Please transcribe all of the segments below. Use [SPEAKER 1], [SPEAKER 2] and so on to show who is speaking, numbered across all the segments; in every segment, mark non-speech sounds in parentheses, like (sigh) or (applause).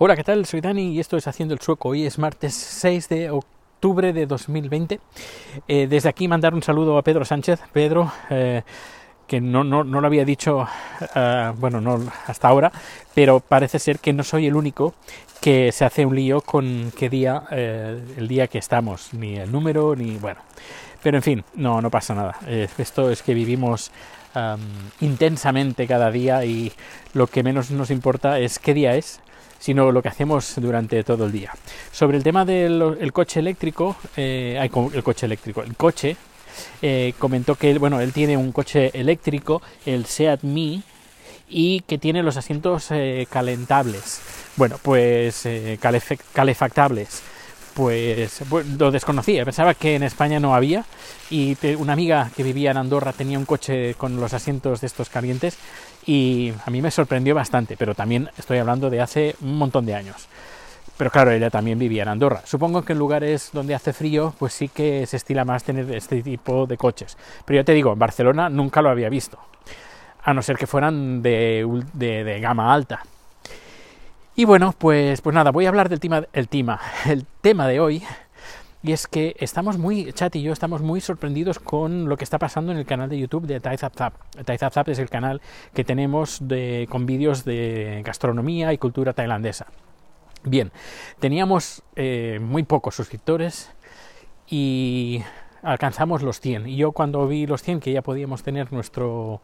[SPEAKER 1] Hola, ¿qué tal? Soy Dani y esto es Haciendo el Sueco. Hoy es martes 6 de octubre de 2020. Eh, desde aquí mandar un saludo a Pedro Sánchez. Pedro, eh, que no, no, no, lo había dicho, uh, bueno, no hasta ahora, pero parece ser que no soy el único que se hace un lío con qué día, eh, el día que estamos, ni el número, ni bueno. Pero en fin, no, no pasa nada. Eh, esto es que vivimos intensamente cada día y lo que menos nos importa es qué día es, sino lo que hacemos durante todo el día. Sobre el tema del el coche eléctrico, eh, el coche eléctrico, el coche, eh, comentó que bueno, él tiene un coche eléctrico, el Seat Me, y que tiene los asientos eh, calentables. Bueno, pues eh, calefactables. Pues lo desconocía, pensaba que en España no había y una amiga que vivía en Andorra tenía un coche con los asientos de estos calientes y a mí me sorprendió bastante, pero también estoy hablando de hace un montón de años. Pero claro, ella también vivía en Andorra. Supongo que en lugares donde hace frío, pues sí que se estila más tener este tipo de coches. Pero ya te digo, en Barcelona nunca lo había visto. A no ser que fueran de, de, de gama alta. Y bueno, pues, pues nada, voy a hablar del tema, el tema, (laughs) el tema de hoy. Y es que estamos muy, Chat y yo estamos muy sorprendidos con lo que está pasando en el canal de YouTube de Taizap Zap. es el canal que tenemos de, con vídeos de gastronomía y cultura tailandesa. Bien, teníamos eh, muy pocos suscriptores y alcanzamos los 100. Y yo cuando vi los 100, que ya podíamos tener nuestro,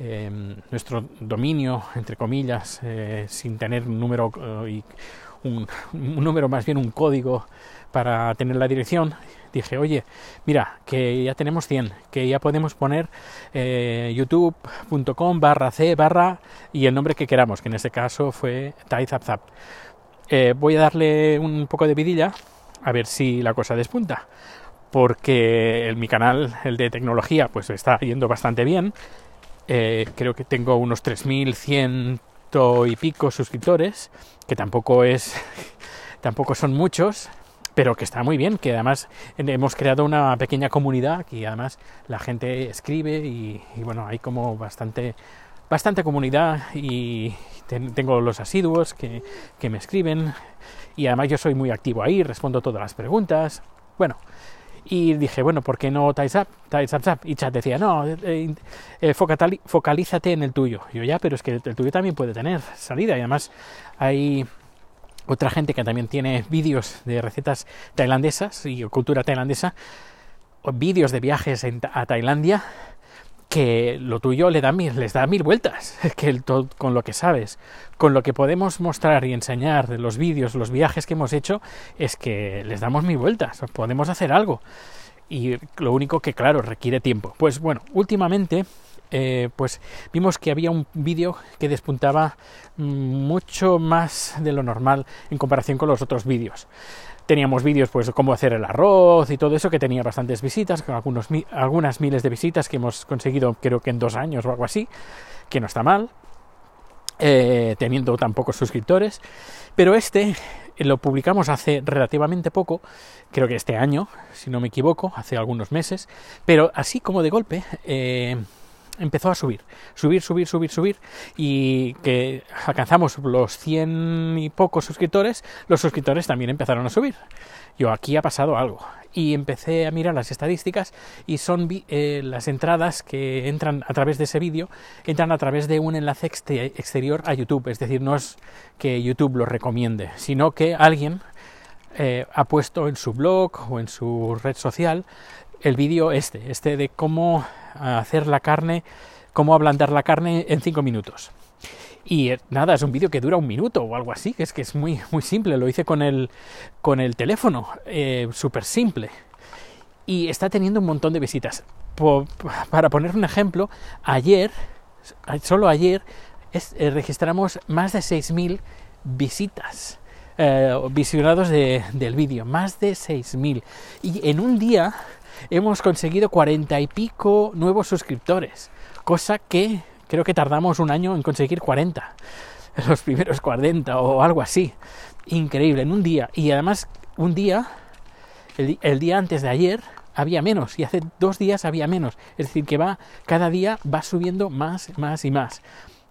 [SPEAKER 1] eh, nuestro dominio, entre comillas, eh, sin tener un número, y un, número, más bien un código para tener la dirección, dije, oye, mira, que ya tenemos 100, que ya podemos poner eh, youtube.com barra c barra y el nombre que queramos, que en este caso fue TaiZapZap. Eh, voy a darle un poco de vidilla a ver si la cosa despunta. Porque en mi canal, el de tecnología, pues está yendo bastante bien. Eh, creo que tengo unos 3.100 y pico suscriptores, que tampoco es, (laughs) tampoco son muchos, pero que está muy bien, que además hemos creado una pequeña comunidad y además la gente escribe y, y bueno, hay como bastante, bastante comunidad y tengo los asiduos que, que, me escriben y además yo soy muy activo ahí, respondo todas las preguntas. Bueno, y dije, bueno, ¿por qué no Taizap? Taizap, Y Chat decía, no, eh, eh, focalízate en el tuyo. yo ya, pero es que el tuyo también puede tener salida y además hay otra gente que también tiene vídeos de recetas tailandesas y cultura tailandesa, vídeos de viajes a Tailandia que lo tuyo le da mil, les da mil vueltas, (laughs) que el, con lo que sabes, con lo que podemos mostrar y enseñar de los vídeos, los viajes que hemos hecho, es que les damos mil vueltas, podemos hacer algo. Y lo único que, claro, requiere tiempo. Pues bueno, últimamente, eh, pues vimos que había un vídeo que despuntaba mucho más de lo normal en comparación con los otros vídeos. Teníamos vídeos, pues, cómo hacer el arroz y todo eso, que tenía bastantes visitas, con algunos, algunas miles de visitas que hemos conseguido, creo que en dos años o algo así, que no está mal, eh, teniendo tan pocos suscriptores. Pero este lo publicamos hace relativamente poco, creo que este año, si no me equivoco, hace algunos meses, pero así como de golpe. Eh, empezó a subir, subir, subir, subir, subir y que alcanzamos los 100 y pocos suscriptores, los suscriptores también empezaron a subir. Yo aquí ha pasado algo y empecé a mirar las estadísticas y son eh, las entradas que entran a través de ese vídeo, entran a través de un enlace exterior a YouTube, es decir, no es que YouTube lo recomiende, sino que alguien eh, ha puesto en su blog o en su red social el vídeo este, este de cómo hacer la carne, cómo ablandar la carne en 5 minutos. Y eh, nada, es un vídeo que dura un minuto o algo así, que es que es muy, muy simple, lo hice con el, con el teléfono, eh, súper simple. Y está teniendo un montón de visitas. para poner un ejemplo, ayer, solo ayer, eh, registramos más de 6.000 visitas. Visionados del vídeo, más de 6.000. Y en un día hemos conseguido cuarenta y pico nuevos suscriptores, cosa que creo que tardamos un año en conseguir 40, (laughs) los primeros 40 o algo así. Increíble, en un día. Y además, un día, el, día antes de ayer, había menos y hace dos días había menos. Es decir, que va, cada día va subiendo más, más y más.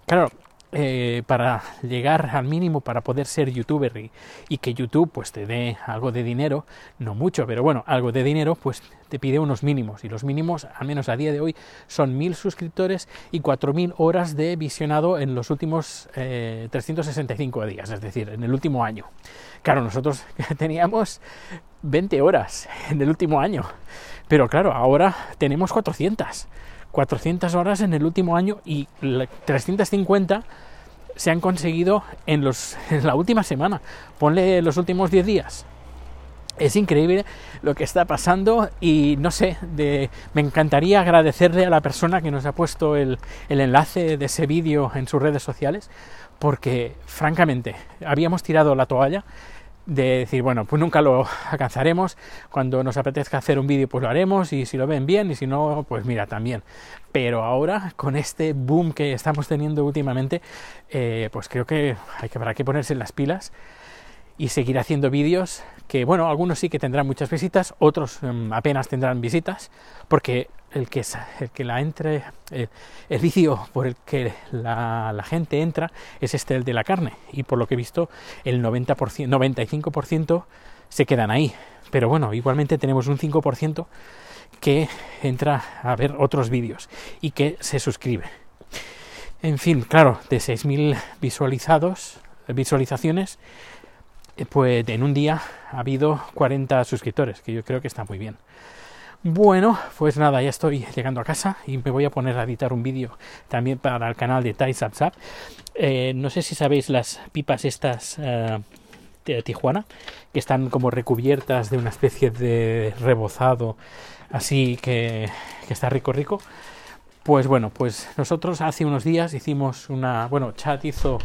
[SPEAKER 1] Claro, eh, para llegar al mínimo para poder ser youtuber y, que YouTube pues te dé algo de dinero, no mucho, pero bueno, algo de dinero, pues te pide unos mínimos y los mínimos, al menos a día de hoy, son mil suscriptores y cuatro mil horas de visionado en los últimos eh, 365 días, es decir, en el último año. Claro, nosotros (laughs) teníamos 20 horas en el último año, pero claro, ahora tenemos 400. 400 horas en el último año y 350 se han conseguido en, los, (laughs) en la última semana. Ponle los últimos 10 días. Es increíble lo que está pasando y no sé, me encantaría agradecerle a la persona que nos ha puesto el, el enlace de ese vídeo en sus redes sociales porque francamente habíamos tirado la toalla de decir, bueno, pues nunca lo (laughs) alcanzaremos, cuando nos apetezca hacer un vídeo pues lo haremos y si lo ven bien y si no, pues mira, también. Pero ahora, con este boom que estamos teniendo últimamente, eh, pues creo que hay que, habrá que ponerse en las pilas y seguir haciendo vídeos que, bueno, algunos sí que tendrán muchas visitas, otros um, apenas tendrán visitas, porque el que, el que la entre, el, el vicio por el que la, la, gente entra es este, el de la carne, y por lo que he visto, el 90%, 95% se quedan ahí. Pero bueno, igualmente tenemos un 5% que entra a ver otros vídeos y que se suscribe. En fin, claro, de 6.000 visualizados, visualizaciones, pues en un día ha habido 40 suscriptores, que yo creo que está muy bien. Bueno, pues nada, ya estoy llegando a casa y me voy a poner a editar un vídeo también para el canal de Tai eh, no sé si sabéis las pipas estas eh, de Tijuana, que están como recubiertas de una especie de rebozado, así que, que está rico rico. Pues bueno, pues nosotros hace unos días hicimos una, bueno, Chat hizo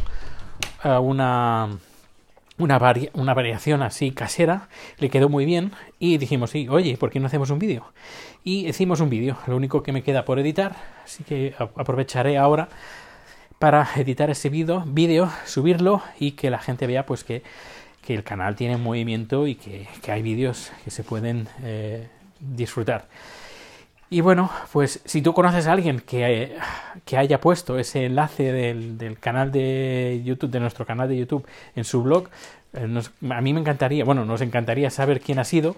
[SPEAKER 1] uh, una una, vari una, variación así casera, le quedó muy bien y dijimos, sí, oye, ¿por qué no hacemos un vídeo? Y hicimos un vídeo, lo único que me queda por editar, así que aprovecharé ahora para editar ese vídeo, subirlo y que la gente vea pues que, que el canal tiene movimiento y que, que hay vídeos que se pueden eh, disfrutar. Y bueno, pues si tú conoces a alguien que, que haya puesto ese enlace del, del, canal de YouTube, de nuestro canal de YouTube, en su blog, eh, nos, a mí me encantaría, bueno, nos encantaría saber quién ha sido,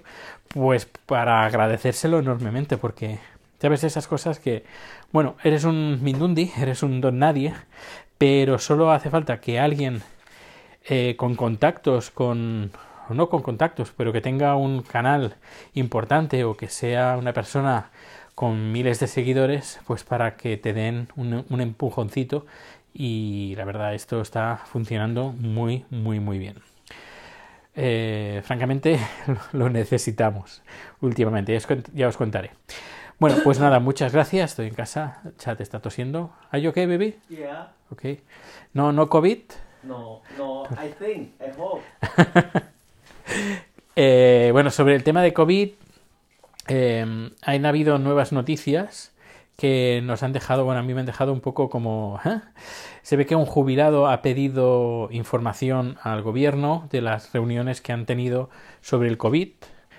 [SPEAKER 1] pues para agradecérselo enormemente, porque sabes esas cosas que, bueno, eres un Mindundi, (laughs) eres un don nadie, pero solo hace falta que alguien eh, con contactos, con, no con contactos, pero que tenga un canal importante o que sea una persona con miles de seguidores, pues para que te den un, un empujoncito y la verdad esto está funcionando muy, muy, muy bien. Eh, francamente (laughs) lo necesitamos últimamente, ya os contaré. Bueno, pues nada, muchas gracias. Estoy en casa. Chat está tosiendo. ¿Are you okay, baby?
[SPEAKER 2] Yeah.
[SPEAKER 1] Okay. No, no COVID.
[SPEAKER 2] No, no. I think. I hope. (laughs)
[SPEAKER 1] eh, bueno, sobre el tema de COVID, eh, han habido nuevas noticias que nos han dejado, bueno, a mí me han dejado un poco como... ¿eh? Se ve que un jubilado ha pedido información al gobierno de las reuniones que han tenido sobre el COVID,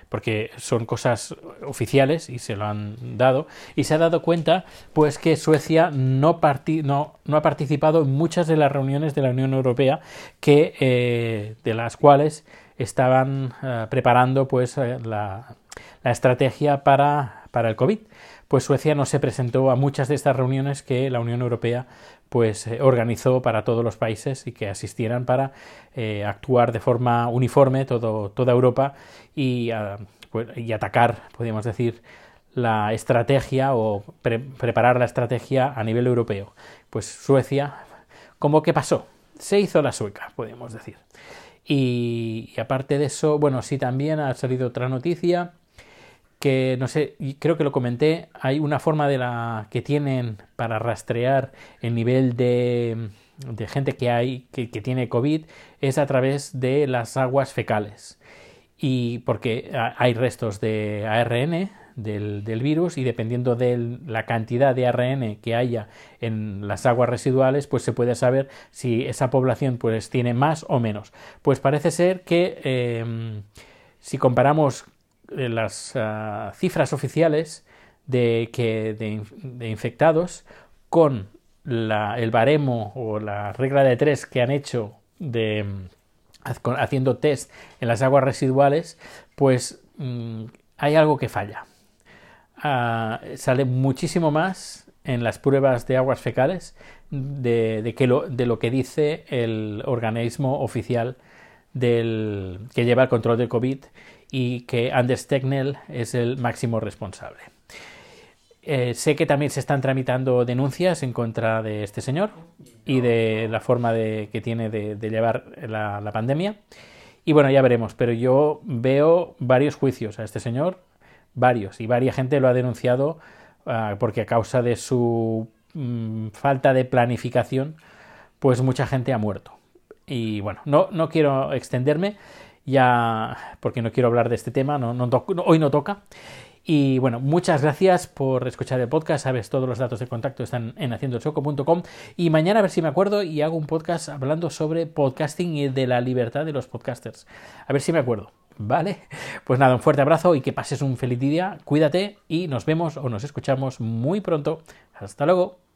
[SPEAKER 1] porque son cosas oficiales y se lo han dado, y se ha dado cuenta pues que Suecia no, no, ha participado en muchas de las reuniones de la Unión Europea que, eh, de las cuales estaban eh, preparando pues eh, la, estrategia para, para el COVID. Pues Suecia no se presentó a muchas de estas reuniones que la Unión Europea pues eh, organizó para todos los países y que asistieran para actuar de forma uniforme todo, toda Europa y, uh, pues, y, atacar, podríamos decir, la estrategia o pre preparar la estrategia a nivel europeo. Pues Suecia, ¿cómo que pasó? Se hizo la sueca, podríamos decir. Y, aparte de eso, bueno, sí también ha salido otra noticia que no sé, creo que lo comenté, hay una forma de la que tienen para rastrear el nivel de, de gente que hay que, que, tiene COVID es a través de las aguas fecales. Y porque hay restos de ARN del, virus y dependiendo de la cantidad de ARN que haya en las aguas residuales, pues se puede saber si esa población pues tiene más o menos. Pues parece ser que eh, si comparamos las uh, cifras oficiales de, que, de, infectados con la, el baremo o la regla de tres que han hecho de haciendo test en las aguas residuales, pues mm, hay algo que falla. Ah, sale muchísimo más en las pruebas de aguas fecales de, que lo, de lo que dice el organismo oficial del, que lleva el control del COVID y que Anders Tegnell es el máximo responsable. Eh, sé que también se están tramitando denuncias en contra de este señor y de la forma de, que tiene de, llevar la, la, pandemia. Y bueno, ya veremos, pero yo veo varios juicios a este señor, varios, y varias gente lo ha denunciado uh, porque a causa de su mm, falta de planificación, pues mucha gente ha muerto. Y bueno, no, no quiero extenderme ya porque no quiero hablar de este tema, no, no, hoy no toca. Y bueno, muchas gracias por escuchar el podcast. Sabes, todos los datos de contacto están en haciendochoco.com. Y mañana a ver si me acuerdo y hago un podcast hablando sobre podcasting y de la libertad de los podcasters. A ver si me acuerdo. ¿Vale? Pues nada, un fuerte abrazo y que pases un feliz día. Cuídate y nos vemos o nos escuchamos muy pronto. Hasta luego.